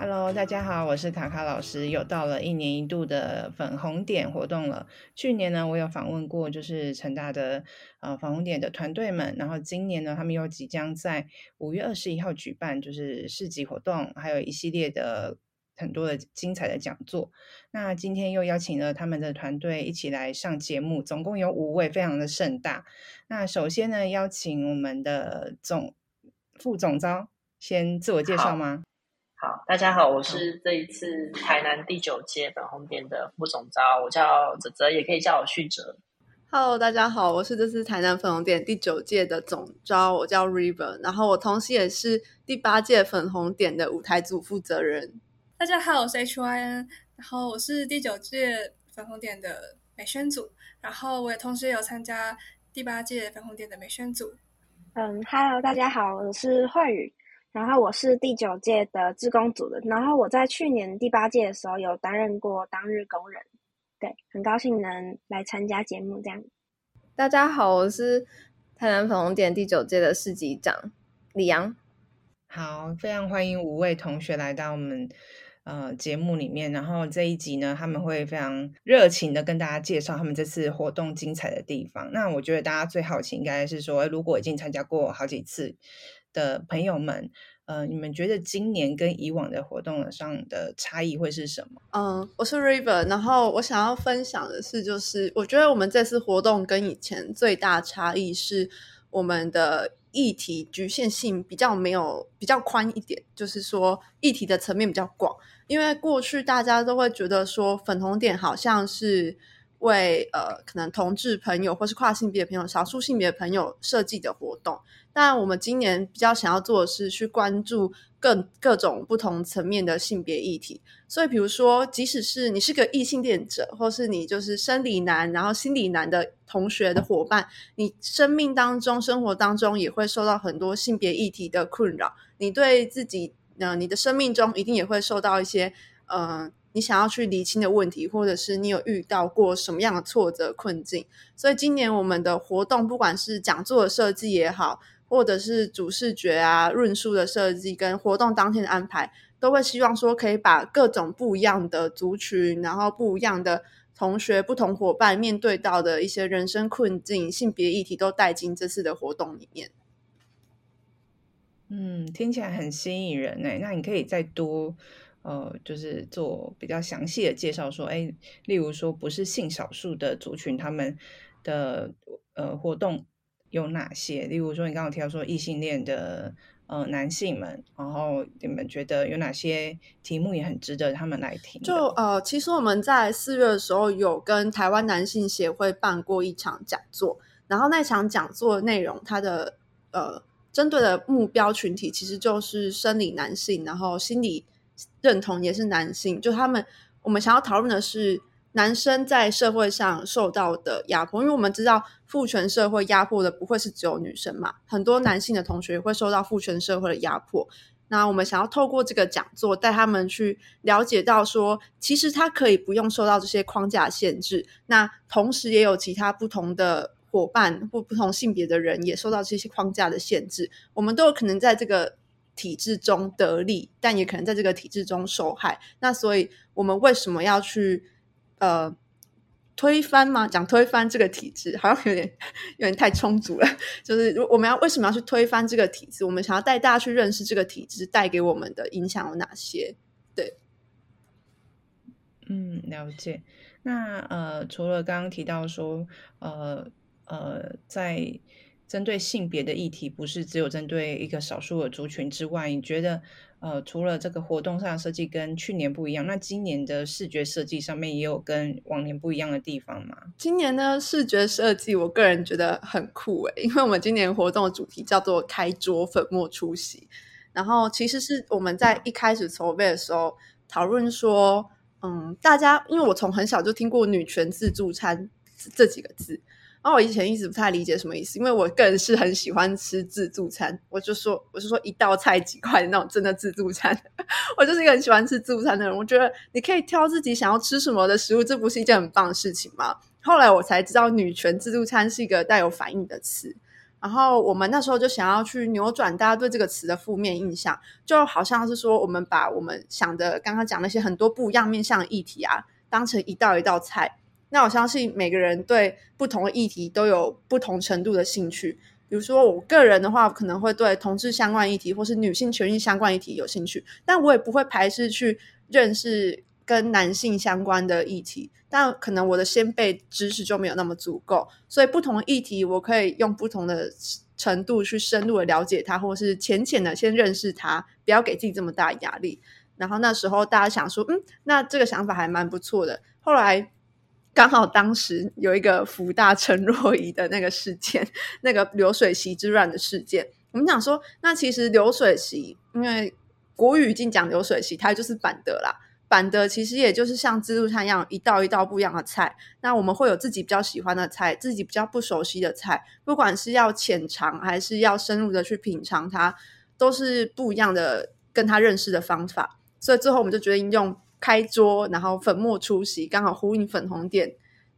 Hello，大家好，我是卡卡老师。又到了一年一度的粉红点活动了。去年呢，我有访问过，就是成大的呃粉红点的团队们。然后今年呢，他们又即将在五月二十一号举办，就是市集活动，还有一系列的很多的精彩的讲座。那今天又邀请了他们的团队一起来上节目，总共有五位，非常的盛大。那首先呢，邀请我们的总副总招先自我介绍吗？好，大家好，我是这一次台南第九届粉红点的副总招，我叫泽泽，也可以叫我旭哲。Hello，大家好，我是这次台南粉红点第九届的总招，我叫 River，然后我同时也是第八届粉红点的舞台组负责人。大家好，我是 HYN，然后我是第九届粉红点的美宣组，然后我也同时有参加第八届粉红点的美宣组。嗯，Hello，大家好，我是慧宇。然后我是第九届的志工组的，然后我在去年第八届的时候有担任过当日工人，对，很高兴能来参加节目这样。大家好，我是台南粉红点第九届的市级长李阳。好，非常欢迎五位同学来到我们呃节目里面，然后这一集呢，他们会非常热情的跟大家介绍他们这次活动精彩的地方。那我觉得大家最好奇应该是说，如果已经参加过好几次。的朋友们，呃，你们觉得今年跟以往的活动上的差异会是什么？嗯，我是 River，然后我想要分享的是，就是我觉得我们这次活动跟以前最大差异是，我们的议题局限性比较没有比较宽一点，就是说议题的层面比较广，因为过去大家都会觉得说粉红点好像是。为呃，可能同志朋友或是跨性别朋友、少数性别朋友设计的活动，但我们今年比较想要做的是去关注各各种不同层面的性别议题。所以，比如说，即使是你是个异性恋者，或是你就是生理男，然后心理男的同学的伙伴，你生命当中、生活当中也会受到很多性别议题的困扰。你对自己，呃，你的生命中一定也会受到一些，呃。你想要去厘清的问题，或者是你有遇到过什么样的挫折困境？所以今年我们的活动，不管是讲座的设计也好，或者是主视觉啊、论述的设计跟活动当天的安排，都会希望说可以把各种不一样的族群，然后不一样的同学、不同伙伴面对到的一些人生困境、性别议题，都带进这次的活动里面。嗯，听起来很吸引人诶。那你可以再多。呃，就是做比较详细的介绍，说，哎，例如说，不是性少数的族群，他们的呃活动有哪些？例如说，你刚刚提到说异性恋的呃男性们，然后你们觉得有哪些题目也很值得他们来听？就呃，其实我们在四月的时候有跟台湾男性协会办过一场讲座，然后那场讲座的内容，它的呃针对的目标群体其实就是生理男性，然后心理。认同也是男性，就他们，我们想要讨论的是男生在社会上受到的压迫，因为我们知道父权社会压迫的不会是只有女生嘛，很多男性的同学也会受到父权社会的压迫。那我们想要透过这个讲座带他们去了解到说，其实他可以不用受到这些框架限制，那同时也有其他不同的伙伴或不同性别的人也受到这些框架的限制，我们都有可能在这个。体制中得利，但也可能在这个体制中受害。那所以，我们为什么要去呃推翻吗？讲推翻这个体制，好像有点有点太充足了。就是我们要为什么要去推翻这个体制？我们想要带大家去认识这个体制带给我们的影响有哪些？对，嗯，了解。那呃，除了刚刚提到说，呃呃，在针对性别的议题，不是只有针对一个少数的族群之外，你觉得，呃，除了这个活动上的设计跟去年不一样，那今年的视觉设计上面也有跟往年不一样的地方吗？今年的视觉设计，我个人觉得很酷诶，因为我们今年活动的主题叫做“开桌粉末出席”，然后其实是我们在一开始筹备的时候讨论说，嗯，大家因为我从很小就听过“女权自助餐”这几个字。然后我以前一直不太理解什么意思，因为我个人是很喜欢吃自助餐，我就说我就说一道菜几块的那种真的自助餐，我就是一个很喜欢吃自助餐的人。我觉得你可以挑自己想要吃什么的食物，这不是一件很棒的事情吗？后来我才知道，女权自助餐是一个带有反义的词。然后我们那时候就想要去扭转大家对这个词的负面印象，就好像是说我们把我们想的刚刚讲那些很多不一样面向的议题啊，当成一道一道菜。那我相信每个人对不同的议题都有不同程度的兴趣。比如说，我个人的话，可能会对同志相关议题或是女性权益相关议题有兴趣，但我也不会排斥去认识跟男性相关的议题。但可能我的先辈知识就没有那么足够，所以不同的议题，我可以用不同的程度去深入的了解它，或是浅浅的先认识它，不要给自己这么大压力。然后那时候大家想说，嗯，那这个想法还蛮不错的。后来。刚好当时有一个福大陈若仪的那个事件，那个流水席之乱的事件，我们想说，那其实流水席，因为国语已经讲流水席，它就是板德啦。板德其实也就是像自助餐一样，一道一道不一样的菜。那我们会有自己比较喜欢的菜，自己比较不熟悉的菜，不管是要浅尝还是要深入的去品尝它，都是不一样的跟他认识的方法。所以最后我们就决定用。开桌，然后粉墨出席，刚好呼应粉红点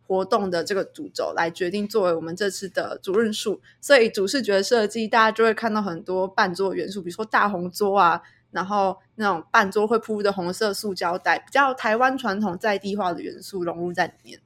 活动的这个主轴来决定作为我们这次的主论述。所以主视觉设计，大家就会看到很多半桌元素，比如说大红桌啊，然后那种半桌会铺的红色塑胶袋，比较台湾传统在地化的元素融入在里面。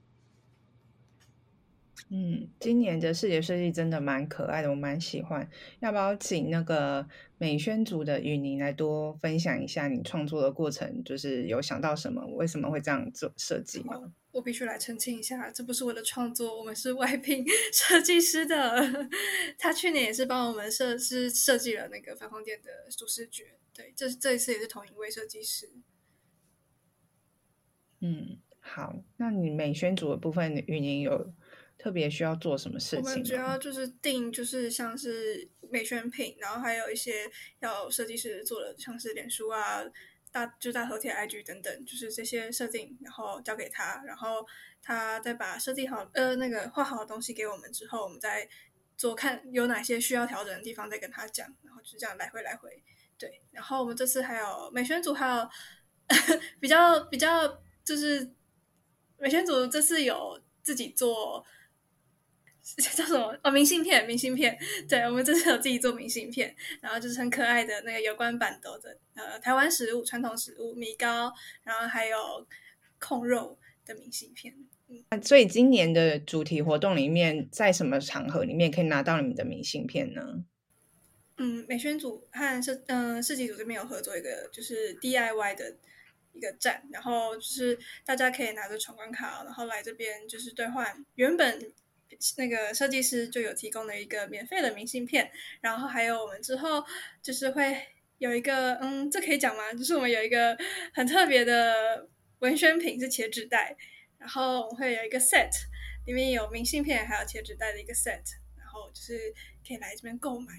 嗯，今年的视觉设计真的蛮可爱的，我蛮喜欢。要不要请那个美宣组的雨宁来多分享一下你创作的过程？就是有想到什么？为什么会这样做设计吗？我必须来澄清一下，这不是我的创作，我们是外聘 设计师的。他去年也是帮我们设是设计了那个反红店的主视觉。对，这这一次也是同一位设计师。嗯，好，那你美宣组的部分，雨宁有。特别需要做什么事情？我们主要就是定，就是像是美宣品，然后还有一些要设计师做的，像是脸书啊、大就大头贴、IG 等等，就是这些设定，然后交给他，然后他再把设计好呃那个画好的东西给我们之后，我们再做看有哪些需要调整的地方，再跟他讲，然后就这样来回来回。对，然后我们这次还有美宣组，还有 比较比较就是美宣组这次有自己做。叫什么？哦，明信片，明信片。对，我们这次有自己做明信片，然后就是很可爱的那个有关板豆的呃台湾食物、传统食物米糕，然后还有控肉的明信片。嗯，所以今年的主题活动里面，在什么场合里面可以拿到你们的明信片呢？嗯，美宣组和设嗯设计组这边有合作一个就是 DIY 的一个站，然后就是大家可以拿着闯关卡，然后来这边就是兑换原本。那个设计师就有提供了一个免费的明信片，然后还有我们之后就是会有一个，嗯，这可以讲吗？就是我们有一个很特别的文宣品是茄纸袋，然后我们会有一个 set，里面有明信片还有茄纸袋的一个 set，然后就是可以来这边购买。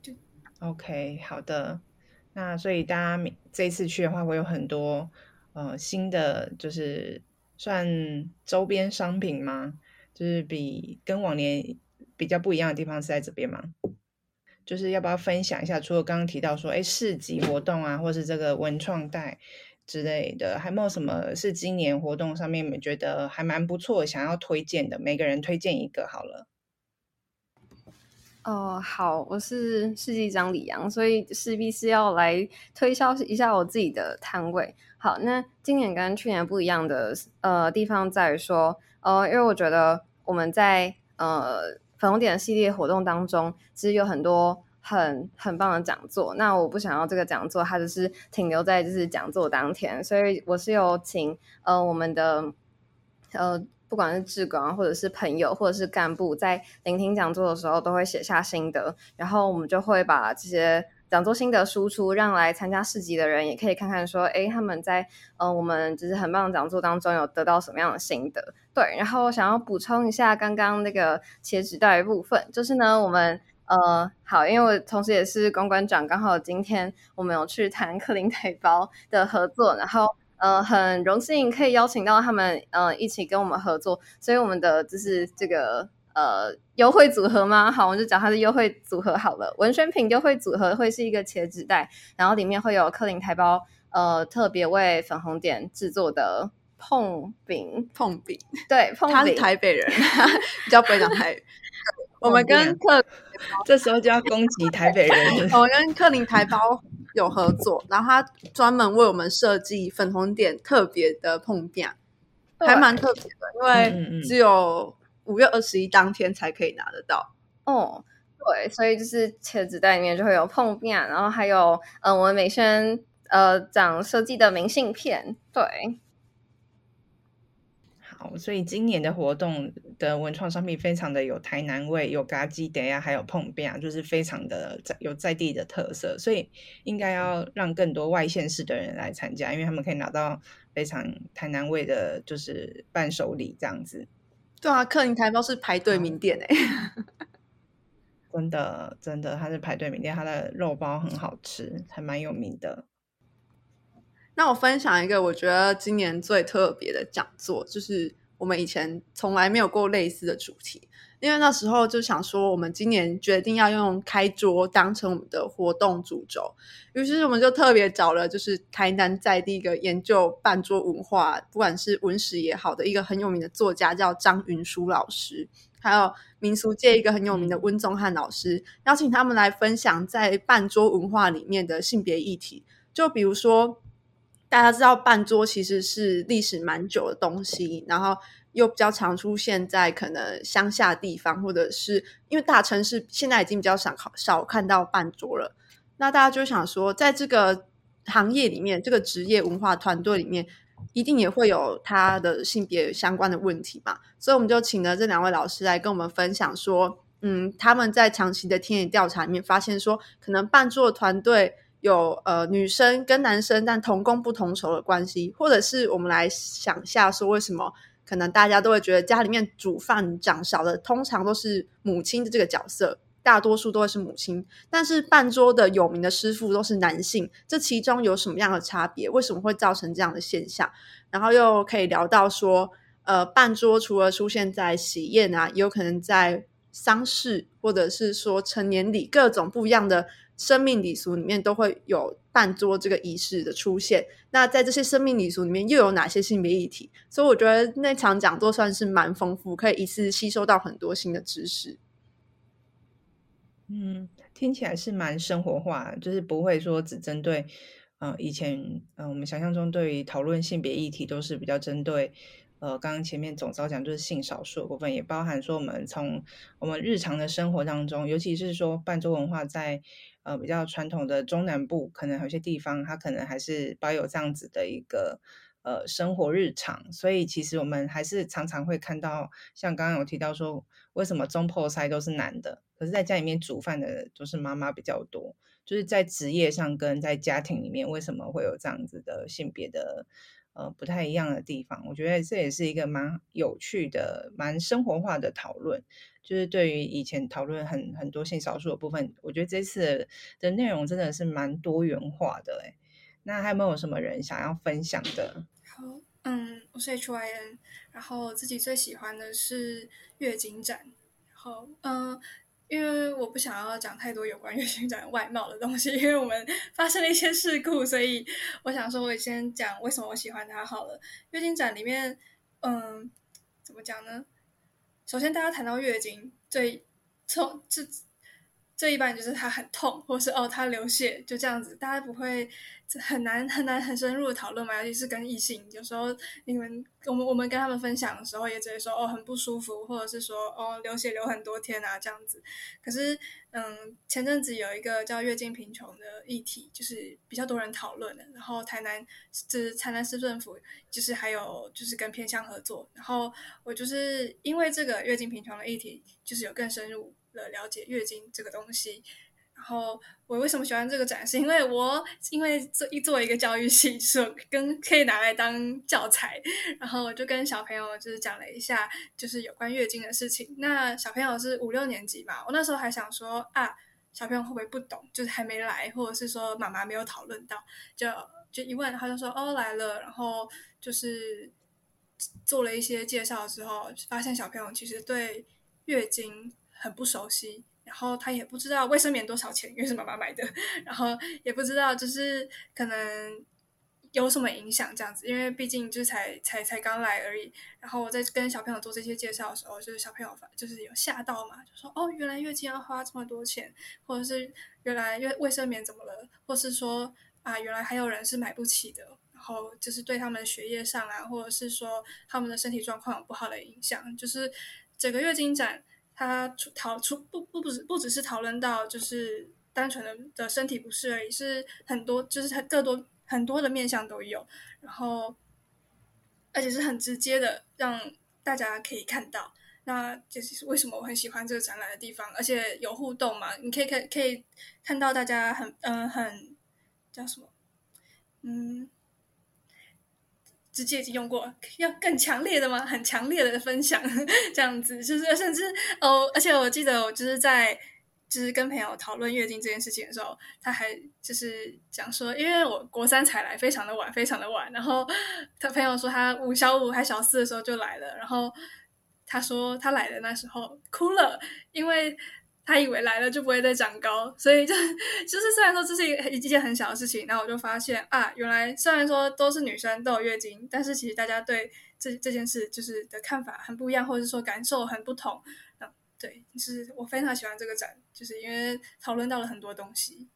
就 OK，好的，那所以大家这一次去的话，会有很多呃新的就是。算周边商品吗？就是比跟往年比较不一样的地方是在这边吗？就是要不要分享一下？除了刚刚提到说，哎，市集活动啊，或是这个文创袋之类的，还没有什么是今年活动上面你觉得还蛮不错，想要推荐的？每个人推荐一个好了。哦，好，我是市集长李阳，所以势必是要来推销一下我自己的摊位。好，那今年跟去年不一样的呃地方在于说，呃，因为我觉得我们在呃粉红点系列活动当中，其实有很多很很棒的讲座。那我不想要这个讲座，它只是停留在就是讲座当天，所以我是有请呃我们的呃不管是志工或者是朋友或者是干部，在聆听讲座的时候都会写下心得，然后我们就会把这些。讲座心得输出，让来参加市集的人也可以看看，说，诶，他们在呃，我们就是很棒的讲座当中有得到什么样的心得？对，然后想要补充一下刚刚那个切纸袋的部分，就是呢，我们呃，好，因为我同时也是公关长，刚好今天我们有去谈克林台包的合作，然后。呃很荣幸可以邀请到他们呃一起跟我们合作，所以我们的就是这个。呃，优惠组合吗？好，我就讲它的优惠组合好了。文宣品优惠组合会是一个茄子袋，然后里面会有克林台胞呃特别为粉红点制作的碰饼。碰饼，对，碰饼。他是台北人，比较不会讲台语。我们跟 克，这时候就要攻击台北人。我们跟克林台胞有合作，然后他专门为我们设计粉红点特别的碰饼，还蛮特别的，因为只有。五月二十一当天才可以拿得到哦，对，所以就是茄子袋里面就会有碰面，然后还有呃我们美宣呃长设计的明信片，对。好，所以今年的活动的文创商品非常的有台南味，有咖鸡德呀，还有椪饼，就是非常的在有在地的特色，所以应该要让更多外县市的人来参加，因为他们可以拿到非常台南味的，就是伴手礼这样子。对啊，克林台胞是排队名店哎、欸，真 的真的，它是排队名店，它的肉包很好吃，还蛮有名的。那我分享一个我觉得今年最特别的讲座，就是我们以前从来没有过类似的主题。因为那时候就想说，我们今年决定要用开桌当成我们的活动主轴，于是我们就特别找了就是台南在地一个研究办桌文化，不管是文史也好的一个很有名的作家叫张云舒老师，还有民俗界一个很有名的温宗汉老师，邀请他们来分享在办桌文化里面的性别议题。就比如说，大家知道办桌其实是历史蛮久的东西，然后。又比较常出现在可能乡下地方，或者是因为大城市现在已经比较少少看到办桌了。那大家就想说，在这个行业里面，这个职业文化团队里面，一定也会有他的性别相关的问题嘛。所以我们就请了这两位老师来跟我们分享说，嗯，他们在长期的田野调查里面发现说，可能办桌团队有呃女生跟男生但同工不同酬的关系，或者是我们来想一下说为什么。可能大家都会觉得家里面煮饭掌勺的通常都是母亲的这个角色，大多数都会是母亲。但是半桌的有名的师傅都是男性，这其中有什么样的差别？为什么会造成这样的现象？然后又可以聊到说，呃，半桌除了出现在喜宴啊，也有可能在丧事或者是说成年礼各种不一样的生命礼俗里面都会有办桌这个仪式的出现。那在这些生命礼俗里面，又有哪些性别议题？所以我觉得那场讲座算是蛮丰富，可以一次吸收到很多新的知识。嗯，听起来是蛮生活化，就是不会说只针对，呃，以前，我们想象中对于讨论性别议题都是比较针对。呃，刚刚前面总召讲就是性少数的部分，也包含说我们从我们日常的生活当中，尤其是说办桌文化在呃比较传统的中南部，可能有些地方它可能还是保有这样子的一个呃生活日常，所以其实我们还是常常会看到，像刚刚有提到说，为什么总铺师都是男的，可是在家里面煮饭的都是妈妈比较多，就是在职业上跟在家庭里面，为什么会有这样子的性别的？呃，不太一样的地方，我觉得这也是一个蛮有趣的、蛮生活化的讨论。就是对于以前讨论很很多性少数的部分，我觉得这次的内容真的是蛮多元化的。哎，那还有没有什么人想要分享的？好，嗯，我是 HYN，然后自己最喜欢的是月经展，然后嗯。因为我不想要讲太多有关月经展外貌的东西，因为我们发生了一些事故，所以我想说，我先讲为什么我喜欢它好了。月经展里面，嗯，怎么讲呢？首先，大家谈到月经，最从这。这一般就是他很痛，或是哦他流血，就这样子，大家不会很难很难很深入的讨论嘛。尤其是跟异性，有时候你们我们我们跟他们分享的时候，也只会说哦很不舒服，或者是说哦流血流很多天啊这样子。可是嗯，前阵子有一个叫月经贫穷的议题，就是比较多人讨论的。然后台南就是台南市政府，就是还有就是跟偏向合作。然后我就是因为这个月经贫穷的议题，就是有更深入。了了解月经这个东西，然后我为什么喜欢这个展示？因为我因为做一做一个教育系，是跟可以拿来当教材，然后我就跟小朋友就是讲了一下，就是有关月经的事情。那小朋友是五六年级嘛，我那时候还想说啊，小朋友会不会不懂，就是还没来，或者是说妈妈没有讨论到，就就一问他就说哦来了，然后就是做了一些介绍之后，发现小朋友其实对月经很不熟悉，然后他也不知道卫生棉多少钱，因为是妈妈买的，然后也不知道就是可能。有什么影响这样子？因为毕竟就是才才才刚来而已。然后我在跟小朋友做这些介绍的时候，就是小朋友就是有吓到嘛，就说哦，原来月经要花这么多钱，或者是原来卫卫生棉怎么了，或是说啊，原来还有人是买不起的。然后就是对他们学业上啊，或者是说他们的身体状况有不好的影响。就是整个月经展，它讨出不不不只不只是讨论到就是单纯的的身体不适而已，是很多就是它更多。很多的面向都有，然后而且是很直接的，让大家可以看到。那这是为什么我很喜欢这个展览的地方，而且有互动嘛？你可以看，可以看到大家很嗯、很叫什么嗯，直接已经用过，要更强烈的吗？很强烈的分享 这样子，就是甚至哦，而且我记得我就是在。就是跟朋友讨论月经这件事情的时候，他还就是讲说，因为我国三才来，非常的晚，非常的晚。然后他朋友说他五小五还小四的时候就来了，然后他说他来的那时候哭了，因为他以为来了就不会再长高，所以就就是虽然说这是一一件很小的事情，然后我就发现啊，原来虽然说都是女生都有月经，但是其实大家对这这件事就是的看法很不一样，或者说感受很不同。对，就是我非常喜欢这个展，就是因为讨论到了很多东西。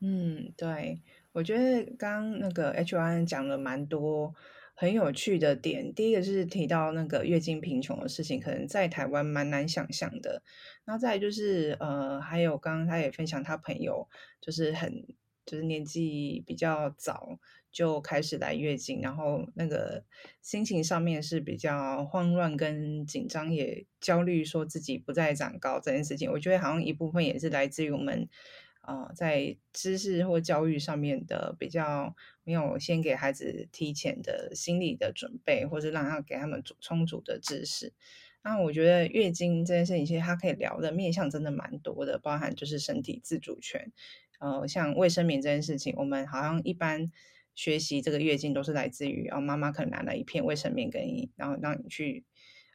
嗯，对，我觉得刚刚那个 H1 讲了蛮多很有趣的点。第一个是提到那个月经贫穷的事情，可能在台湾蛮难想象的。然后再就是呃，还有刚刚他也分享他朋友，就是很就是年纪比较早。就开始来月经，然后那个心情上面是比较慌乱跟紧张，也焦虑，说自己不再长高这件事情。我觉得好像一部分也是来自于我们、呃，在知识或教育上面的比较没有先给孩子提前的心理的准备，或是让他给他们充足的知识。那我觉得月经这件事情，其实他可以聊的面向真的蛮多的，包含就是身体自主权，呃，像卫生棉这件事情，我们好像一般。学习这个月经都是来自于哦，妈妈可能拿了一片卫生棉给你，然后让你去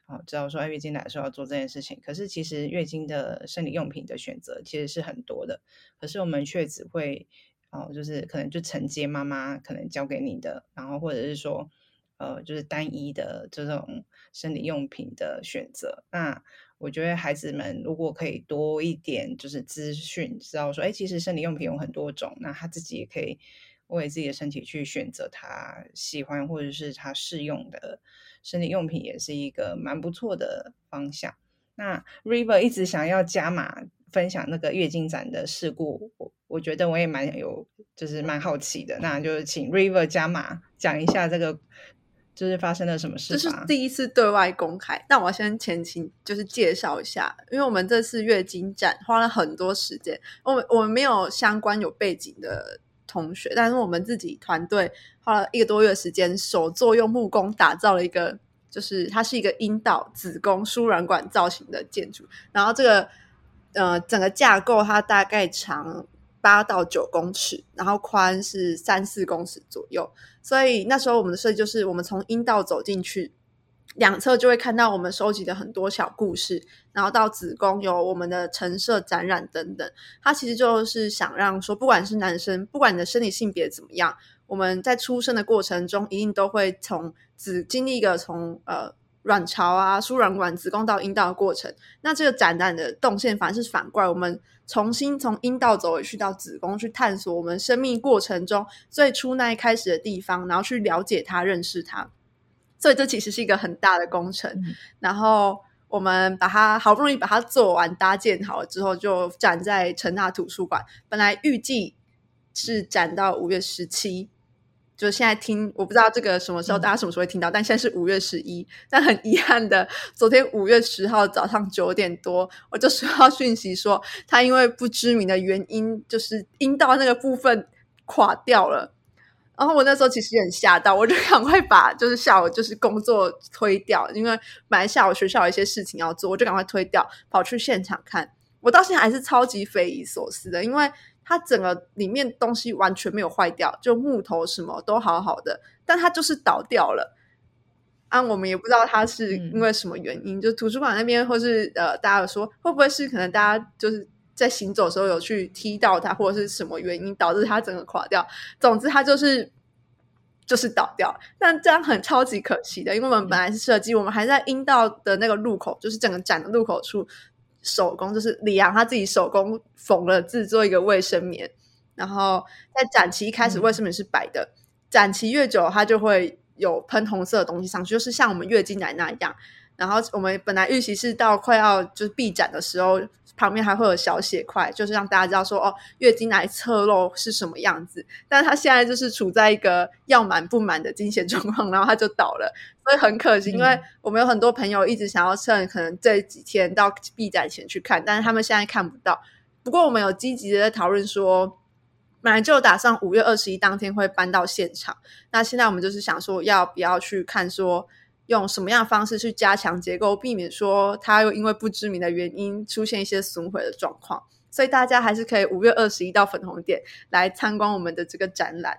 哦，知道说哎，月经来的时候要做这件事情。可是其实月经的生理用品的选择其实是很多的，可是我们却只会哦，就是可能就承接妈妈可能教给你的，然后或者是说呃，就是单一的这种生理用品的选择。那我觉得孩子们如果可以多一点就是资讯，知道说哎，其实生理用品有很多种，那他自己也可以。为自己的身体去选择他喜欢或者是他适用的身体用品，也是一个蛮不错的方向。那 River 一直想要加码分享那个月经展的事故，我我觉得我也蛮有，就是蛮好奇的。那就请 River 加码讲一下这个，就是发生了什么事。这是第一次对外公开，那我先前情就是介绍一下，因为我们这次月经展花了很多时间，我们我们没有相关有背景的。同学，但是我们自己团队花了一个多月时间，手作用木工打造了一个，就是它是一个阴道、子宫、输卵管造型的建筑。然后这个呃，整个架构它大概长八到九公尺，然后宽是三四公尺左右。所以那时候我们的设计就是，我们从阴道走进去。两侧就会看到我们收集的很多小故事，然后到子宫有我们的陈设展览等等。它其实就是想让说，不管是男生，不管你的生理性别怎么样，我们在出生的过程中一定都会从子经历一个从呃卵巢啊、输卵管、子宫到阴道的过程。那这个展览的动线反而是反过来，我们重新从阴道走回去到子宫，去探索我们生命过程中最初那一开始的地方，然后去了解它、认识它。所以这其实是一个很大的工程，嗯、然后我们把它好不容易把它做完搭建好了之后，就展在成大图书馆。本来预计是展到五月十七，就现在听我不知道这个什么时候大家什么时候会听到，嗯、但现在是五月十一。但很遗憾的，昨天五月十号早上九点多，我就收到讯息说，他因为不知名的原因，就是阴道那个部分垮掉了。然后我那时候其实也很吓到，我就赶快把就是下午就是工作推掉，因为本来下午学校有一些事情要做，我就赶快推掉，跑去现场看。我到现在还是超级匪夷所思的，因为它整个里面东西完全没有坏掉，就木头什么都好好的，但它就是倒掉了。啊，我们也不知道它是因为什么原因。嗯、就图书馆那边，或是呃，大家有说会不会是可能大家就是在行走的时候有去踢到它，或者是什么原因导致它整个垮掉？总之，它就是就是倒掉。但这样很超级可惜的，因为我们本来是设计，嗯、我们还在阴道的那个路口，就是整个展的路口处手工，就是李阳他自己手工缝了制作一个卫生棉，然后在展期一开始卫生棉是白的，嗯、展期越久，它就会。有喷红色的东西上去，就是像我们月经来那样。然后我们本来预期是到快要就是闭展的时候，旁边还会有小血块，就是让大家知道说哦，月经来侧漏是什么样子。但是它现在就是处在一个要满不满的经血状况，然后他就倒了，所以很可惜。因为我们有很多朋友一直想要趁可能这几天到闭展前去看，但是他们现在看不到。不过我们有积极的在讨论说。本来就打算五月二十一当天会搬到现场，那现在我们就是想说，要不要去看说用什么样的方式去加强结构，避免说它又因为不知名的原因出现一些损毁的状况。所以大家还是可以五月二十一到粉红点来参观我们的这个展览。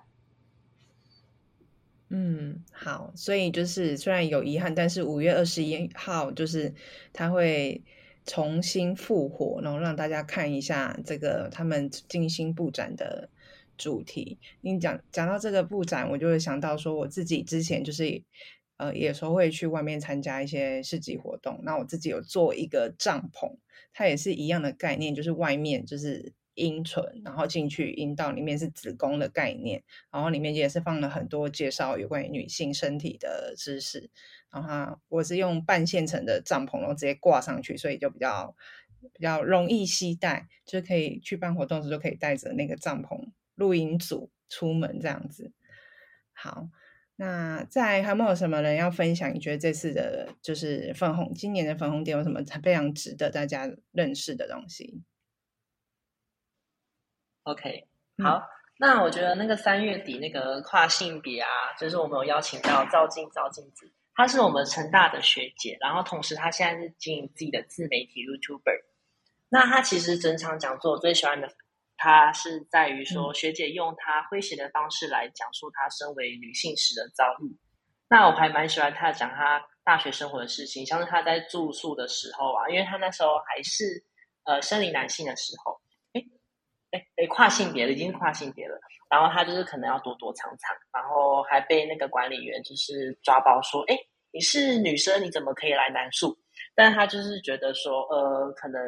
嗯，好，所以就是虽然有遗憾，但是五月二十一号就是它会。重新复活，然后让大家看一下这个他们精心布展的主题。你讲讲到这个布展，我就会想到说，我自己之前就是呃，有时候会去外面参加一些市集活动。那我自己有做一个帐篷，它也是一样的概念，就是外面就是阴唇，然后进去阴道里面是子宫的概念，然后里面也是放了很多介绍有关于女性身体的知识。然后我是用半现成的帐篷，然后直接挂上去，所以就比较比较容易携带，就是可以去办活动时就可以带着那个帐篷露营组出门这样子。好，那在还有没有什么人要分享？你觉得这次的就是粉红，今年的粉红点有什么非常值得大家认识的东西？OK，好，嗯、那我觉得那个三月底那个跨性别啊，就是我们有邀请到赵静赵静子。她是我们成大的学姐，然后同时她现在是经营自己的自媒体 YouTuber。那她其实整场讲座我最喜欢的，她是在于说学姐用她诙谐的方式来讲述她身为女性时的遭遇。那我还蛮喜欢她讲她大学生活的事情，像是她在住宿的时候啊，因为她那时候还是呃生理男性的时候，哎哎哎跨性别了，已经跨性别了。然后她就是可能要躲躲藏藏，然后还被那个管理员就是抓包说：“哎，你是女生，你怎么可以来男宿？”但她就是觉得说，呃，可能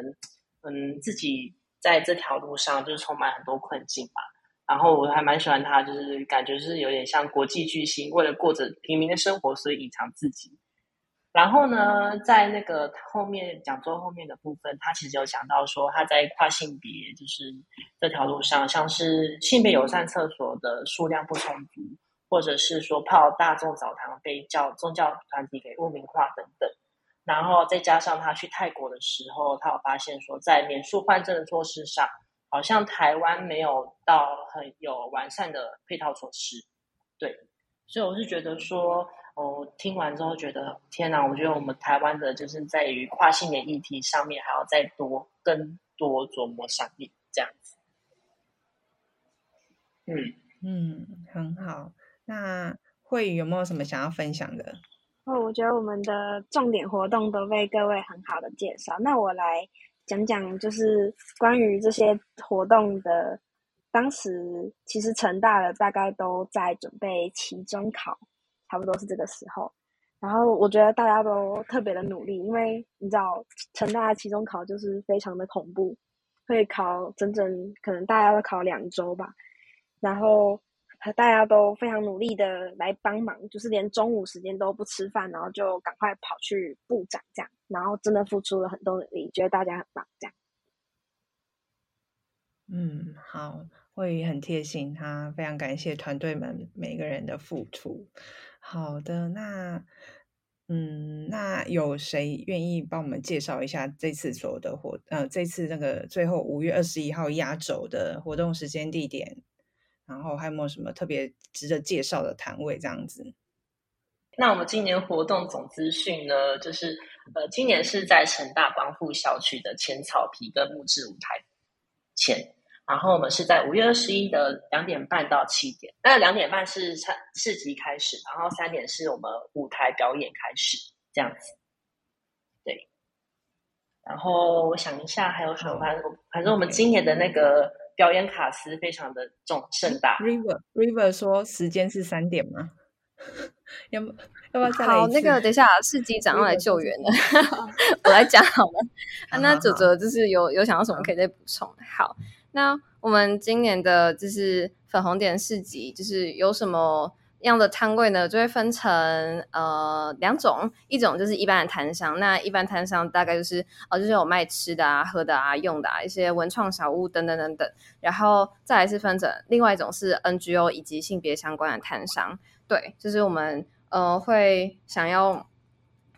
嗯自己在这条路上就是充满很多困境吧。然后我还蛮喜欢他，就是感觉是有点像国际巨星，为了过着平民的生活，所以隐藏自己。然后呢，在那个后面讲座后面的部分，他其实有讲到说，他在跨性别就是这条路上，像是性别友善厕所的数量不充足，或者是说泡大众澡堂被教宗教团体给污名化等等。然后再加上他去泰国的时候，他有发现说，在免术换证的措施上，好像台湾没有到很有完善的配套措施。对，所以我是觉得说。我听完之后觉得天哪！我觉得我们台湾的就是在于跨性别议题上面还要再多更多琢磨上面这样子。嗯嗯，很好。那慧宇有没有什么想要分享的？哦，我觉得我们的重点活动都被各位很好的介绍。那我来讲讲，就是关于这些活动的。当时其实成大的大概都在准备期中考。差不多是这个时候，然后我觉得大家都特别的努力，因为你知道成大的期中考就是非常的恐怖，会考整整可能大家都考两周吧，然后和大家都非常努力的来帮忙，就是连中午时间都不吃饭，然后就赶快跑去布展这样，然后真的付出了很多努力，觉得大家很棒这样。嗯，好，会很贴心，他非常感谢团队们每个人的付出。好的，那嗯，那有谁愿意帮我们介绍一下这次所有的活？呃，这次那个最后五月二十一号压轴的活动时间地点，然后还有没有什么特别值得介绍的摊位这样子？那我们今年活动总资讯呢，就是呃，今年是在成大光复校区的浅草皮跟木质舞台前。然后我们是在五月二十一的两点半到七点，那两点半是市市集开始，然后三点是我们舞台表演开始，这样子。对。然后我想一下还有什么？反正反正我们今年的那个表演卡司非常的重盛大。River River 说时间是三点吗？要不要不要再好，那个等一下市集长要来救援了，我来讲好了。啊，那哲哲就是有有想到什么可以再补充？好。那我们今年的就是粉红点市集，就是有什么样的摊位呢？就会分成呃两种，一种就是一般的摊商，那一般摊商大概就是哦，就是有卖吃的啊、喝的啊、用的啊，一些文创小物等等等等。然后再来是分成另外一种是 NGO 以及性别相关的摊商，对，就是我们呃会想要。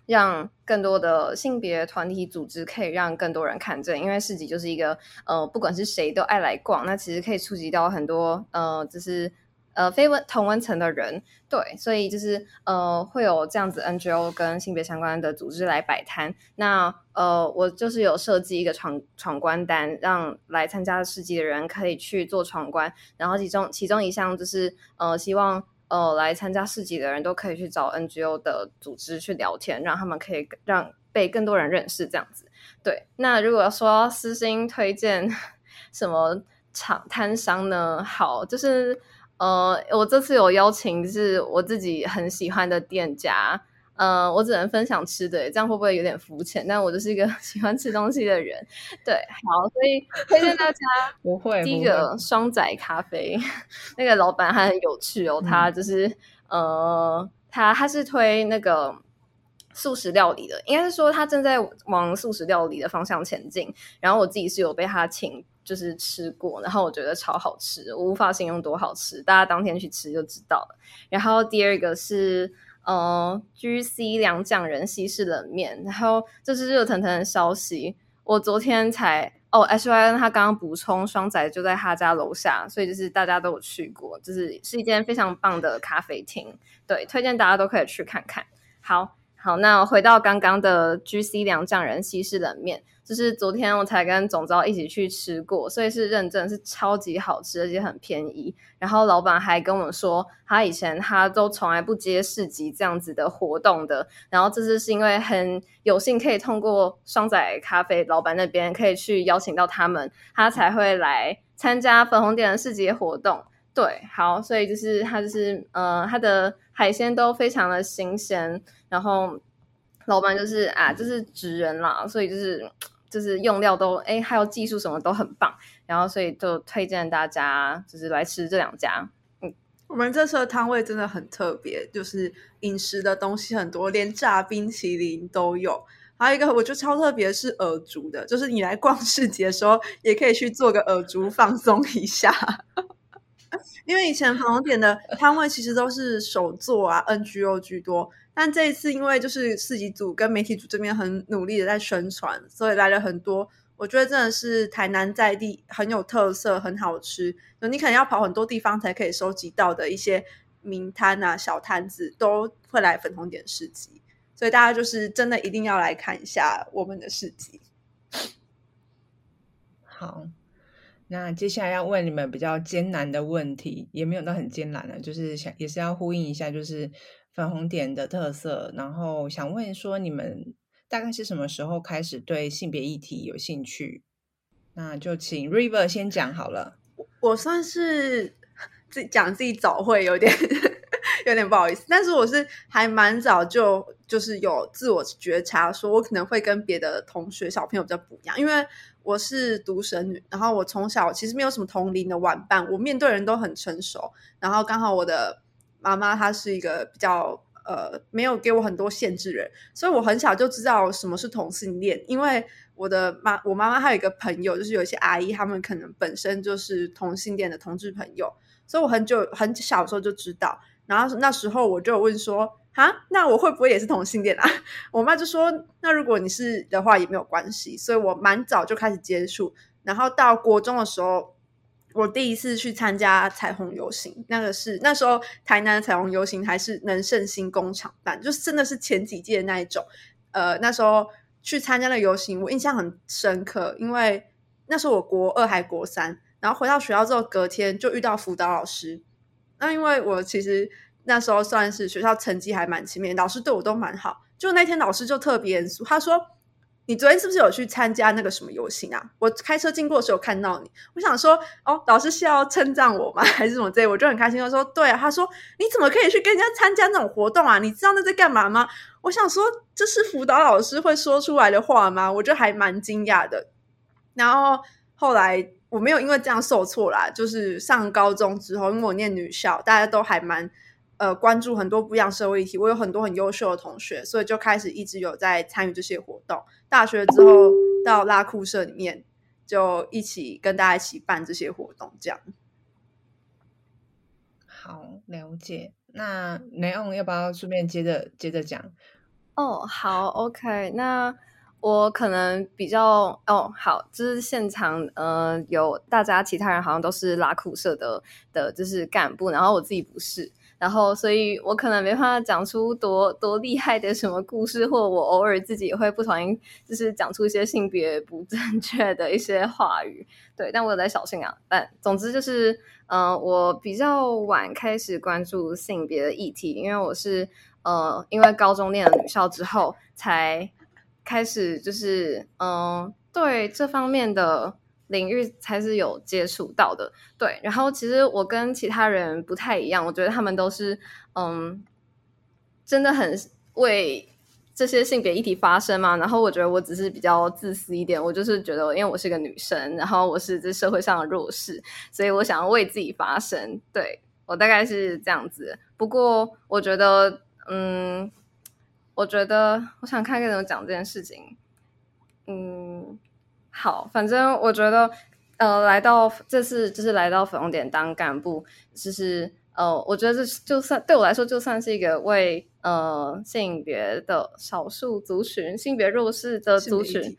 让更多的性别团体组织可以让更多人看见，因为市集就是一个呃，不管是谁都爱来逛，那其实可以触及到很多呃，就是呃非温同温层的人，对，所以就是呃会有这样子 NGO 跟性别相关的组织来摆摊。那呃，我就是有设计一个闯闯关单，让来参加市集的人可以去做闯关，然后其中其中一项就是呃希望。呃，来参加市集的人都可以去找 NGO 的组织去聊天，让他们可以让被更多人认识这样子。对，那如果说私心推荐 什么场摊商呢？好，就是呃，我这次有邀请是我自己很喜欢的店家。嗯、呃，我只能分享吃的，这样会不会有点肤浅？但我就是一个 喜欢吃东西的人，对，好，所以推荐大家不会第一个双仔咖啡，那个老板还很有趣哦，他就是、嗯、呃，他他是推那个素食料理的，应该是说他正在往素食料理的方向前进。然后我自己是有被他请就是吃过，然后我觉得超好吃，我无法形容多好吃，大家当天去吃就知道了。然后第二个是。呃，GC 良匠人西式冷面，然后这是热腾腾的消息。我昨天才哦，SYN 他刚刚补充，双仔就在他家楼下，所以就是大家都有去过，就是是一间非常棒的咖啡厅，对，推荐大家都可以去看看。好，好，那回到刚刚的 GC 两匠人西式冷面。就是昨天我才跟总召一起去吃过，所以是认证是超级好吃，而且很便宜。然后老板还跟我说，他以前他都从来不接市集这样子的活动的。然后这次是因为很有幸可以通过双仔咖啡老板那边可以去邀请到他们，他才会来参加粉红点的市集活动。对，好，所以就是他就是呃，他的海鲜都非常的新鲜，然后老板就是啊，就是职人啦，所以就是。就是用料都哎，还有技术什么都很棒，然后所以就推荐大家就是来吃这两家。嗯，我们这次的摊位真的很特别，就是饮食的东西很多，连炸冰淇淋都有。还有一个我觉得超特别是耳烛的，就是你来逛市集的时候也可以去做个耳烛放松一下。因为以前粉红点的摊位其实都是手作啊，NGO 居多。但这一次，因为就是市集组跟媒体组这边很努力的在宣传，所以来了很多。我觉得真的是台南在地很有特色、很好吃。就你可能要跑很多地方才可以收集到的一些名摊啊、小摊子，都会来粉红点市集。所以大家就是真的一定要来看一下我们的市集。好，那接下来要问你们比较艰难的问题，也没有到很艰难了，就是想也是要呼应一下，就是。粉红点的特色，然后想问说，你们大概是什么时候开始对性别议题有兴趣？那就请 River 先讲好了。我，算是自讲自己早会有点有点不好意思，但是我是还蛮早就就是有自我觉察，说我可能会跟别的同学小朋友比较不一样，因为我是独生女，然后我从小其实没有什么同龄的玩伴，我面对人都很成熟，然后刚好我的。妈妈她是一个比较呃没有给我很多限制人，所以我很小就知道什么是同性恋。因为我的妈，我妈妈还有一个朋友，就是有一些阿姨，她们可能本身就是同性恋的同志朋友，所以我很久很小的时候就知道。然后那时候我就问说：“哈，那我会不会也是同性恋啊？” 我妈就说：“那如果你是的话也没有关系。”所以我蛮早就开始接触，然后到国中的时候。我第一次去参加彩虹游行，那个是那时候台南的彩虹游行还是能胜新工厂办，就是真的是前几届那一种。呃，那时候去参加了游行，我印象很深刻，因为那时候我国二还国三，然后回到学校之后，隔天就遇到辅导老师。那因为我其实那时候算是学校成绩还蛮前面，老师对我都蛮好。就那天老师就特别严肃，他说：“你昨天是不是有去参加那个什么游行啊？我开车经过的时候看到你。”我想说：“哦，老师是要称赞我吗？还是什么这？”我就很开心，他说：“对啊。”他说：“你怎么可以去跟人家参加那种活动啊？你知道那在干嘛吗？”我想说：“这是辅导老师会说出来的话吗？”我就还蛮惊讶的。然后后来我没有因为这样受挫啦，就是上高中之后，因为我念女校，大家都还蛮呃关注很多不一样社会议题，我有很多很优秀的同学，所以就开始一直有在参与这些活动。大学之后到拉库社里面，就一起跟大家一起办这些活动，这样。好，了解。那 Neon 要不要顺便接着接着讲？哦，好，OK，那。我可能比较哦，好，就是现场呃，有大家其他人好像都是拉库社的的，就是干部，然后我自己不是，然后所以我可能没办法讲出多多厉害的什么故事，或我偶尔自己也会不小心就是讲出一些性别不正确的一些话语，对，但我有在小心啊。但总之就是，嗯、我比较晚开始关注性别的议题，因为我是呃，因为高中念了女校之后才。开始就是嗯，对这方面的领域才是有接触到的。对，然后其实我跟其他人不太一样，我觉得他们都是嗯，真的很为这些性别议题发声嘛。然后我觉得我只是比较自私一点，我就是觉得因为我是个女生，然后我是这社会上的弱势，所以我想要为自己发声。对，我大概是这样子。不过我觉得嗯。我觉得，我想看看怎么讲这件事情。嗯，好，反正我觉得，呃，来到这次就是来到粉红点当干部，就是呃，我觉得这就算对我来说，就算是一个为呃性别的少数族群、性别弱势的族群，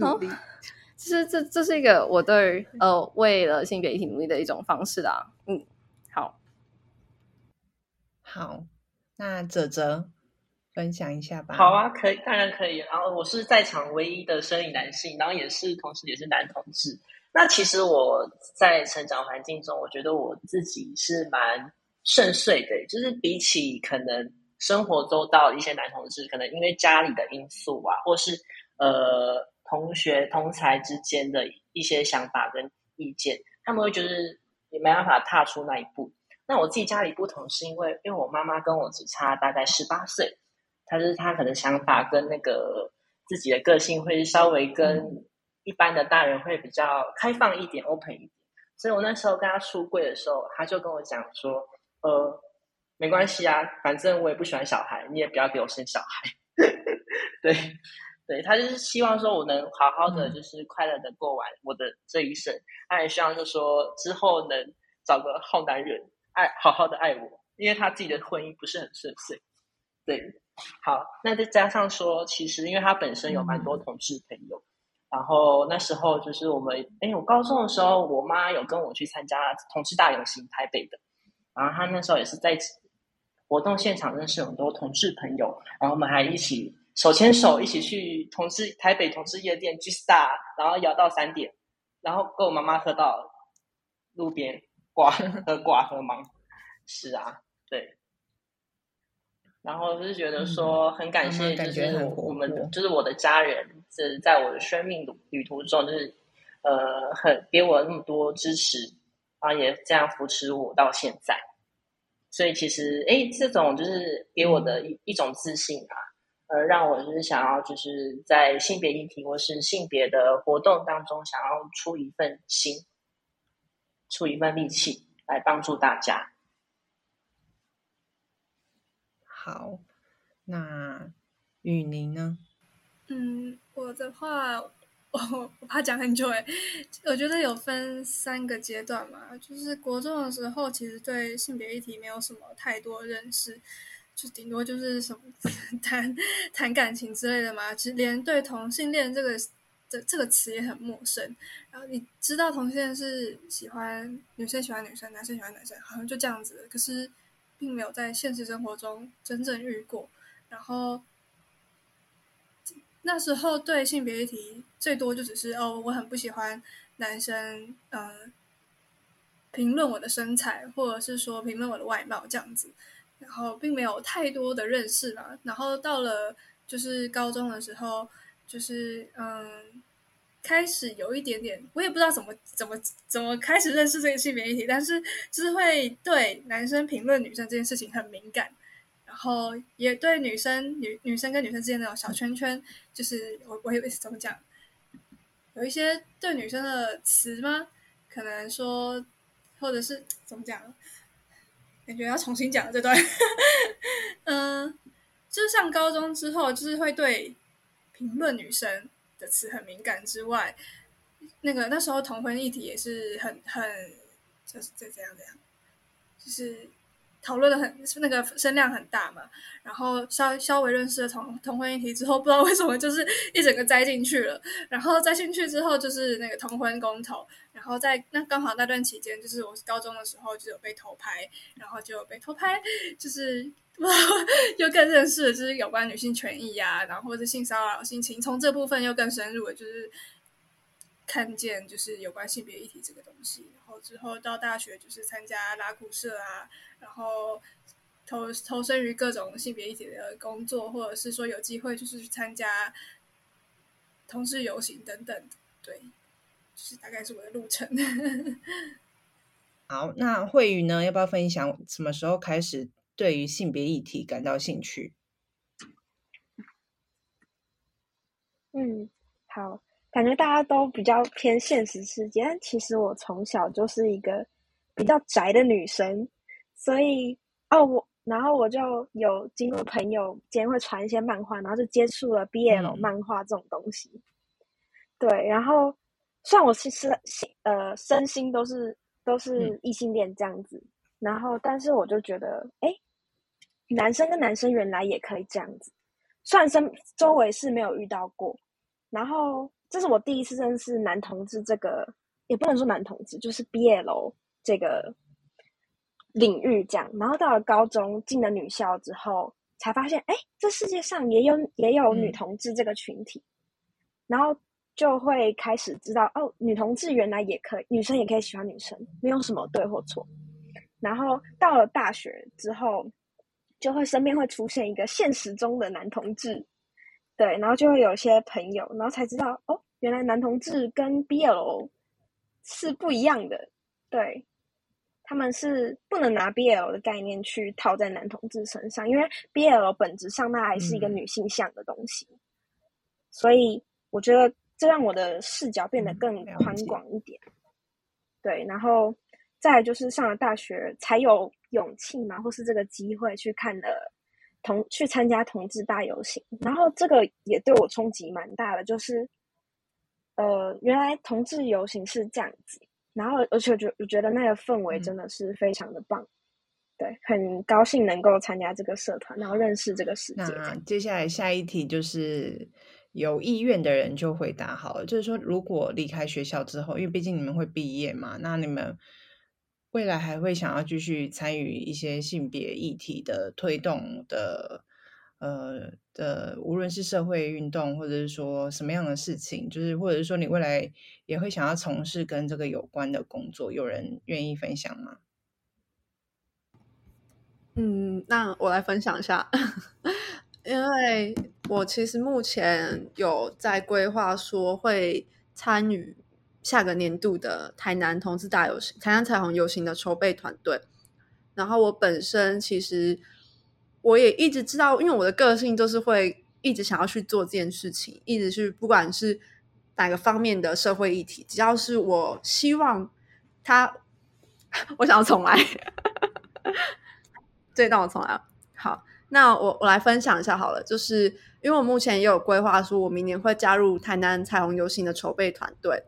好，其实这这是一个我对呃为了性别议题努力的一种方式啦。嗯，好，好，那哲哲。分享一下吧。好啊，可以，当然可以。然后我是在场唯一的生理男性，然后也是同时也是男同志。那其实我在成长环境中，我觉得我自己是蛮顺遂的，就是比起可能生活周到一些男同志，可能因为家里的因素啊，或是呃同学同才之间的一些想法跟意见，他们会觉得也没办法踏出那一步。那我自己家里不同，是因为因为我妈妈跟我只差大概十八岁。他就是他可能想法跟那个自己的个性会稍微跟一般的大人会比较开放一点，open 一点。所以我那时候跟他出柜的时候，他就跟我讲说：“呃，没关系啊，反正我也不喜欢小孩，你也不要给我生小孩。”对，对，他就是希望说我能好好的，就是快乐的过完我的这一生。他也希望就是说之后能找个好男人，爱好好的爱我，因为他自己的婚姻不是很顺遂。对。好，那再加上说，其实因为他本身有蛮多同志朋友，嗯、然后那时候就是我们，哎，我高中的时候，我妈有跟我去参加同志大游行，台北的，然后他那时候也是在活动现场认识很多同志朋友，然后我们还一起手牵手一起去同志台北同志夜店 G Star，然后摇到三点，然后跟我妈妈喝到路边挂 喝挂喝吗？是啊，对。然后就是觉得说很感谢，就是我们的，就是我的家人是在我的生命旅途中，就是呃很给我那么多支持，然后也这样扶持我到现在。所以其实哎，这种就是给我的一一种自信啊，呃，让我就是想要就是在性别议题或是性别的活动当中，想要出一份心，出一份力气来帮助大家。好，那雨宁呢？嗯，我的话，我我怕讲很久诶，我觉得有分三个阶段嘛，就是国中的时候，其实对性别议题没有什么太多认识，就顶多就是什么谈谈感情之类的嘛，其实连对同性恋这个这这个词也很陌生。然后你知道同性恋是喜欢女生喜欢女生，男生喜欢男生，好像就这样子。可是。并没有在现实生活中真正遇过，然后那时候对性别议题最多就只是哦，我很不喜欢男生，嗯、呃，评论我的身材，或者是说评论我的外貌这样子，然后并没有太多的认识嘛。然后到了就是高中的时候，就是嗯。开始有一点点，我也不知道怎么怎么怎么开始认识这个性别议题，但是就是会对男生评论女生这件事情很敏感，然后也对女生女女生跟女生之间那种小圈圈，就是我我以为是怎么讲，有一些对女生的词吗？可能说，或者是怎么讲？感觉要重新讲这段。嗯，就是上高中之后，就是会对评论女生。的词很敏感之外，那个那时候同婚议题也是很很就是这这样这样，就是讨论的很那个声量很大嘛。然后稍稍微认识了同同婚议题之后，不知道为什么就是一整个栽进去了。然后栽进去之后，就是那个同婚公投。然后在那刚好那段期间，就是我高中的时候就有被偷拍，然后就有被偷拍，就是哇。又更认识了，就是有关女性权益啊，然后或者性骚扰、性侵，从这部分又更深入了，就是看见就是有关性别议题这个东西。然后之后到大学，就是参加拉古社啊，然后投投身于各种性别议题的工作，或者是说有机会就是去参加同志游行等等。对，就是大概是我的路程。好，那慧宇呢？要不要分享什么时候开始？对于性别议题感到兴趣。嗯，好，感觉大家都比较偏现实世界，但其实我从小就是一个比较宅的女生，所以哦，我然后我就有经过朋友间会传一些漫画，然后就接触了 BL 漫画这种东西。嗯、对，然后虽然我其实心呃身心都是都是异性恋这样子，嗯、然后但是我就觉得，哎。男生跟男生原来也可以这样子，虽然身周围是没有遇到过，然后这是我第一次认识男同志这个，也不能说男同志，就是 BL 这个领域这样。然后到了高中进了女校之后，才发现，哎，这世界上也有也有女同志这个群体，嗯、然后就会开始知道，哦，女同志原来也可以，女生也可以喜欢女生，没有什么对或错。然后到了大学之后。就会身边会出现一个现实中的男同志，对，然后就会有一些朋友，然后才知道哦，原来男同志跟 BL 是不一样的，对，他们是不能拿 BL 的概念去套在男同志身上，因为 BL 本质上它还是一个女性向的东西，嗯、所以我觉得这让我的视角变得更宽广一点，嗯、对，然后再来就是上了大学才有。勇气嘛，或是这个机会去看了同去参加同志大游行，然后这个也对我冲击蛮大的，就是呃，原来同志游行是这样子，然后而且我觉我觉得那个氛围真的是非常的棒，嗯、对，很高兴能够参加这个社团，然后认识这个世界。那接下来下一题就是有意愿的人就回答好了，就是说如果离开学校之后，因为毕竟你们会毕业嘛，那你们。未来还会想要继续参与一些性别议题的推动的，呃的，无论是社会运动，或者是说什么样的事情，就是或者是说你未来也会想要从事跟这个有关的工作，有人愿意分享吗？嗯，那我来分享一下，因为我其实目前有在规划说会参与。下个年度的台南同志大游行、台南彩虹游行的筹备团队，然后我本身其实我也一直知道，因为我的个性就是会一直想要去做这件事情，一直去不管是哪个方面的社会议题，只要是我希望他，我想要重来，对让我重来。好，那我我来分享一下好了，就是因为我目前也有规划说，我明年会加入台南彩虹游行的筹备团队。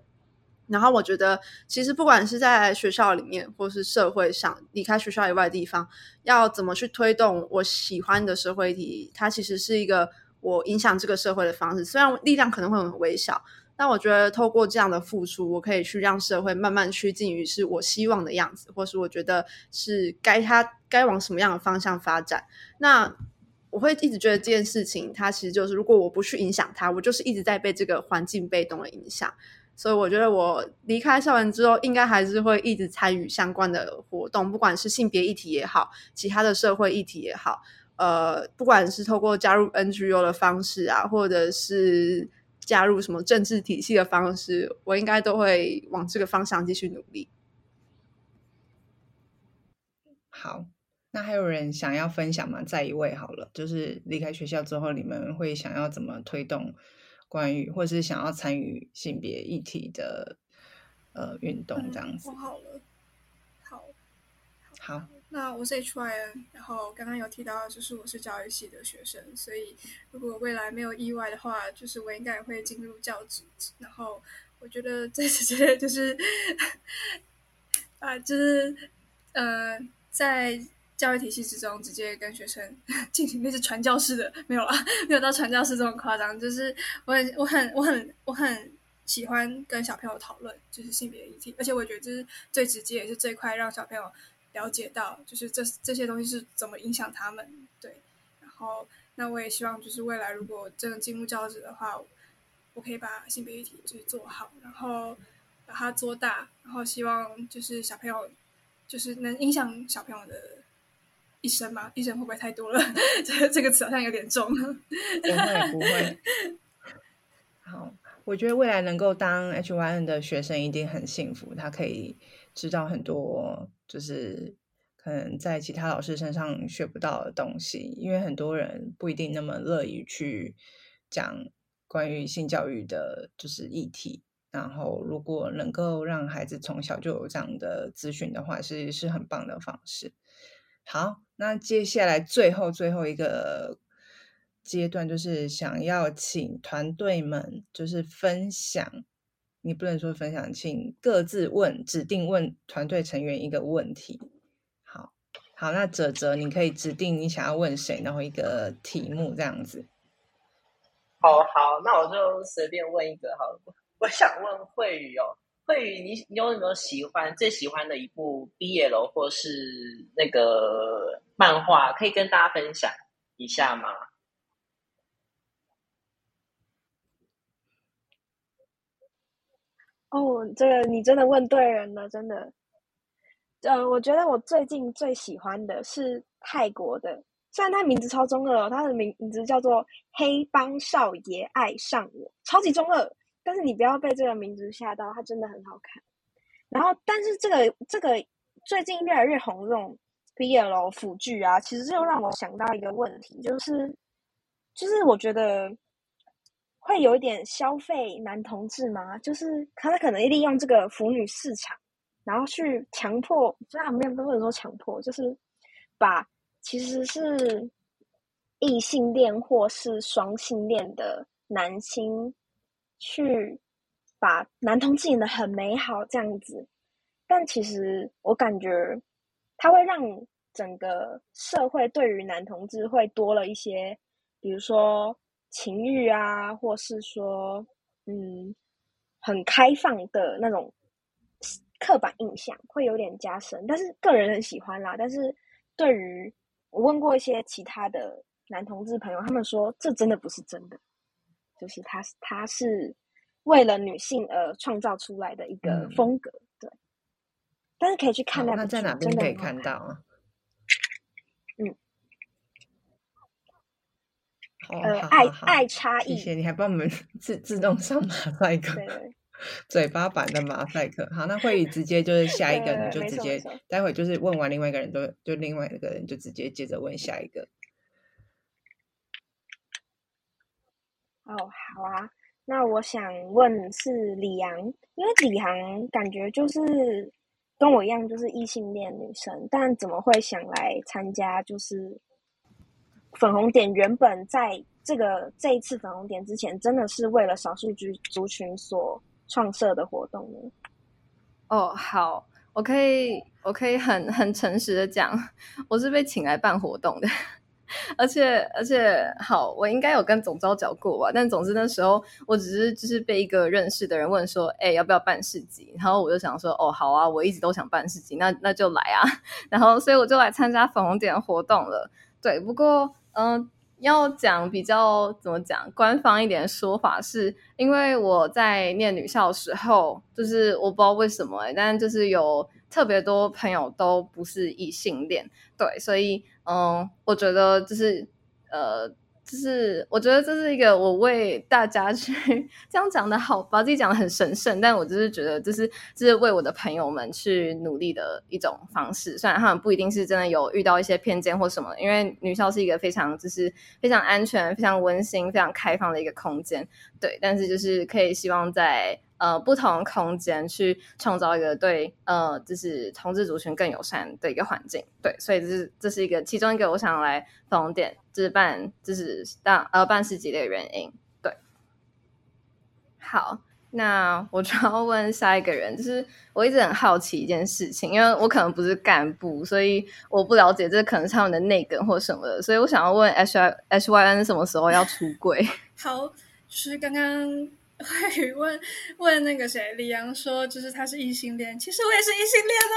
然后我觉得，其实不管是在学校里面，或是社会上，离开学校以外的地方，要怎么去推动我喜欢的社会议题，它其实是一个我影响这个社会的方式。虽然力量可能会很微小，但我觉得透过这样的付出，我可以去让社会慢慢趋近于是我希望的样子，或是我觉得是该它该往什么样的方向发展。那我会一直觉得这件事情，它其实就是如果我不去影响它，我就是一直在被这个环境被动的影响。所以我觉得我离开校园之后，应该还是会一直参与相关的活动，不管是性别议题也好，其他的社会议题也好，呃，不管是透过加入 NGO 的方式啊，或者是加入什么政治体系的方式，我应该都会往这个方向继续努力。好，那还有人想要分享吗？再一位好了，就是离开学校之后，你们会想要怎么推动？关于或是想要参与性别议题的呃运动这样子。嗯、好了，好，好，那我是 HYN，然后刚刚有提到就是我是教育系的学生，所以如果未来没有意外的话，就是我应该也会进入教职。然后我觉得这直接就是 啊，就是呃在。教育体系之中，直接跟学生 进行那些传教士的 没有啊，没有到传教士这么夸张。就是我很、我很、我很、我很喜欢跟小朋友讨论，就是性别议题，而且我觉得这是最直接也是最快让小朋友了解到，就是这这些东西是怎么影响他们。对，然后那我也希望，就是未来如果真的进入教职的话，我可以把性别议题就是做好，然后把它做大，然后希望就是小朋友就是能影响小朋友的。一生吗？医生会不会太多了？这这个词好像有点重。不会不会。好，我觉得未来能够当 HYN 的学生一定很幸福，他可以知道很多，就是可能在其他老师身上学不到的东西。因为很多人不一定那么乐意去讲关于性教育的，就是议题。然后，如果能够让孩子从小就有这样的资讯的话，是是很棒的方式。好，那接下来最后最后一个阶段，就是想要请团队们就是分享，你不能说分享，请各自问，指定问团队成员一个问题。好，好，那哲哲，你可以指定你想要问谁，然后一个题目这样子。好好，那我就随便问一个好了，我想问慧宇哦。会，你你有没有喜欢最喜欢的一部 BL 或是那个漫画，可以跟大家分享一下吗？哦，这个你真的问对人了，真的。呃，我觉得我最近最喜欢的是泰国的，虽然它名字超中二哦，它的名名字叫做《黑帮少爷爱上我》，超级中二。但是你不要被这个名字吓到，它真的很好看。然后，但是这个这个最近越来越红这种 BL 腐剧啊，其实就让我想到一个问题，就是就是我觉得会有一点消费男同志吗？就是他可能利用这个腐女市场，然后去强迫，虽然没有不能说强迫，就是把其实是异性恋或是双性恋的男性。去把男同志演的很美好这样子，但其实我感觉它会让整个社会对于男同志会多了一些，比如说情欲啊，或是说嗯很开放的那种刻板印象会有点加深。但是个人很喜欢啦，但是对于我问过一些其他的男同志朋友，他们说这真的不是真的。就是他，他是为了女性而创造出来的一个风格，嗯、对。但是可以去看那在哪边可以看到啊？嗯，呃，爱爱差异，谢谢你还帮我们 自自动上马赛克，嘴巴版的马赛克。好，那慧宇直接就是下一个，你就直接待会就是问完另外一个人，就就另外一个人就直接接着问下一个。哦，好啊，那我想问是李阳，因为李阳感觉就是跟我一样，就是异性恋女生，但怎么会想来参加？就是粉红点原本在这个这一次粉红点之前，真的是为了少数族族群所创设的活动呢？哦，好，我可以，我可以很很诚实的讲，我是被请来办活动的。而且而且好，我应该有跟总召讲过吧？但总之那时候我只是就是被一个认识的人问说，哎，要不要办市集？然后我就想说，哦，好啊，我一直都想办市集，那那就来啊。然后所以我就来参加粉红点活动了。对，不过嗯、要讲比较怎么讲官方一点的说法是，因为我在念女校的时候，就是我不知道为什么、欸，但就是有特别多朋友都不是异性恋，对，所以嗯，我觉得就是呃。就是我觉得这是一个我为大家去这样讲的好，把自己讲的很神圣，但我就是觉得这是这是为我的朋友们去努力的一种方式。虽然他们不一定是真的有遇到一些偏见或什么，因为女校是一个非常就是非常安全、非常温馨、非常开放的一个空间，对。但是就是可以希望在。呃，不同空间去创造一个对呃，就是同志族群更友善的一个环境，对，所以这是这是一个其中一个我想来重点，就是办就是当呃办市集的原因，对。好，那我就要问下一个人，就是我一直很好奇一件事情，因为我可能不是干部，所以我不了解这可能是他们的内梗或什么的，所以我想要问 H Y H Y N 什么时候要出柜？好，就是刚刚。会问问那个谁李阳说，就是他是异性恋，其实我也是异性恋哦，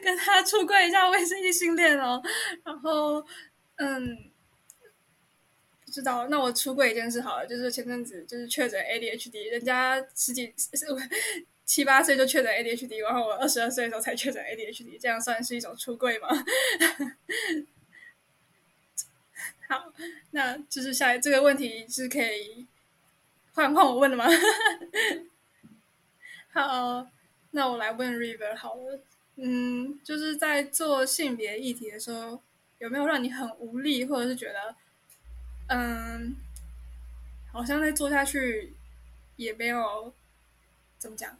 跟他出柜一下，我也是异性恋哦。然后，嗯，不知道，那我出柜一件事好了，就是前阵子就是确诊 ADHD，人家十几七八岁就确诊 ADHD，然后我二十二岁的时候才确诊 ADHD，这样算是一种出柜吗？好，那就是下一这个问题是可以。换换我问了吗？好，那我来问 River 好了。嗯，就是在做性别议题的时候，有没有让你很无力，或者是觉得，嗯，好像再做下去也没有怎么讲，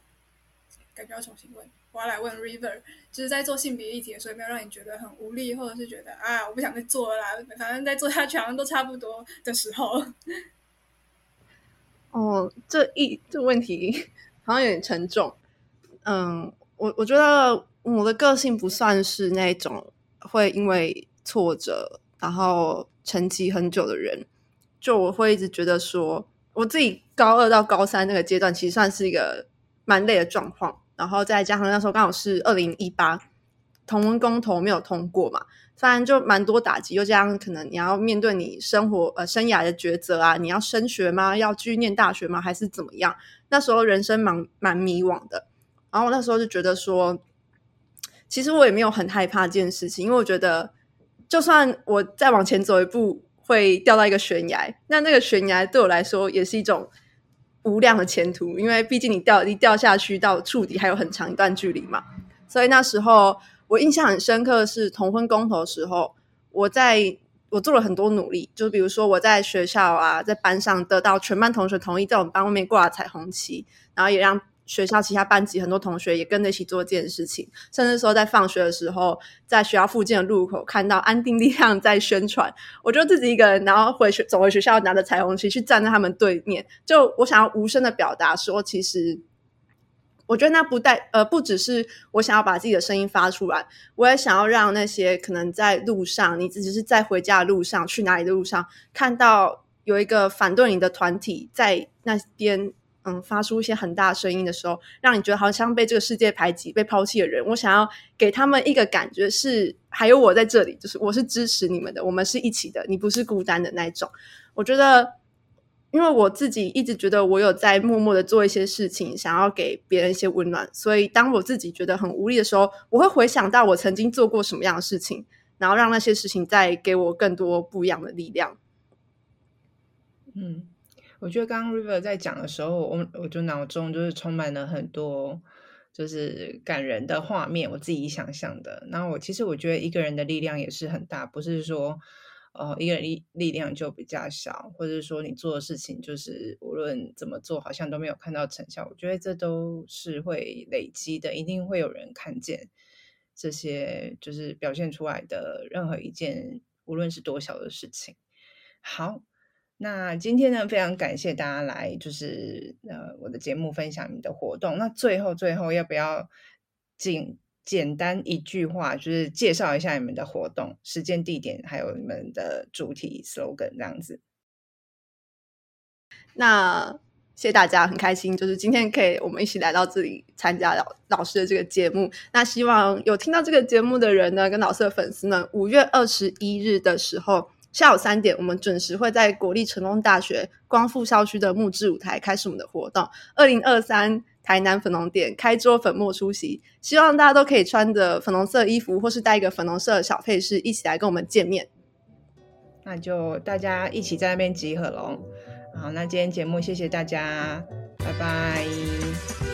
感觉要重新问。我要来问 River，就是在做性别议题的时候，有没有让你觉得很无力，或者是觉得啊，我不想再做了啦，反正再做下去好像都差不多的时候。哦，这一这个问题好像有点沉重。嗯，我我觉得我的个性不算是那种会因为挫折然后沉寂很久的人。就我会一直觉得说，我自己高二到高三那个阶段，其实算是一个蛮累的状况。然后再加上那时候刚好是二零一八同文公投没有通过嘛。反正就蛮多打击，又这样，可能你要面对你生活呃生涯的抉择啊，你要升学吗？要继续念大学吗？还是怎么样？那时候人生蛮蛮迷惘的。然后那时候就觉得说，其实我也没有很害怕这件事情，因为我觉得，就算我再往前走一步会掉到一个悬崖，那那个悬崖对我来说也是一种无量的前途，因为毕竟你掉你掉下去到触底还有很长一段距离嘛。所以那时候。我印象很深刻的是同婚公投的时候，我在我做了很多努力，就比如说我在学校啊，在班上得到全班同学同意，在我们班外面挂彩虹旗，然后也让学校其他班级很多同学也跟着一起做这件事情，甚至说在放学的时候，在学校附近的路口看到安定力量在宣传，我就自己一个人，然后回学走回学校，拿着彩虹旗去站在他们对面，就我想要无声的表达说，其实。我觉得那不带呃，不只是我想要把自己的声音发出来，我也想要让那些可能在路上，你只是在回家的路上，去哪里的路上，看到有一个反对你的团体在那边，嗯，发出一些很大声音的时候，让你觉得好像被这个世界排挤、被抛弃的人，我想要给他们一个感觉是，还有我在这里，就是我是支持你们的，我们是一起的，你不是孤单的那种。我觉得。因为我自己一直觉得我有在默默的做一些事情，想要给别人一些温暖，所以当我自己觉得很无力的时候，我会回想到我曾经做过什么样的事情，然后让那些事情再给我更多不一样的力量。嗯，我觉得刚刚 River 在讲的时候，我我就脑中就是充满了很多就是感人的画面，我自己想象的。然后我其实我觉得一个人的力量也是很大，不是说。哦，一个人力力量就比较小，或者说你做的事情就是无论怎么做，好像都没有看到成效。我觉得这都是会累积的，一定会有人看见这些，就是表现出来的任何一件，无论是多小的事情。好，那今天呢，非常感谢大家来，就是呃我的节目分享你的活动。那最后最后要不要进？简单一句话，就是介绍一下你们的活动时间、地点，还有你们的主题 slogan 这样子。那谢谢大家，很开心，就是今天可以我们一起来到这里参加老老师的这个节目。那希望有听到这个节目的人呢，跟老师的粉丝们，五月二十一日的时候。下午三点，我们准时会在国立成功大学光复校区的木质舞台开始我们的活动。二零二三台南粉红点开桌粉墨出席，希望大家都可以穿着粉红色衣服，或是带一个粉红色的小配饰，一起来跟我们见面。那就大家一起在那边集合喽。好，那今天节目谢谢大家，拜拜。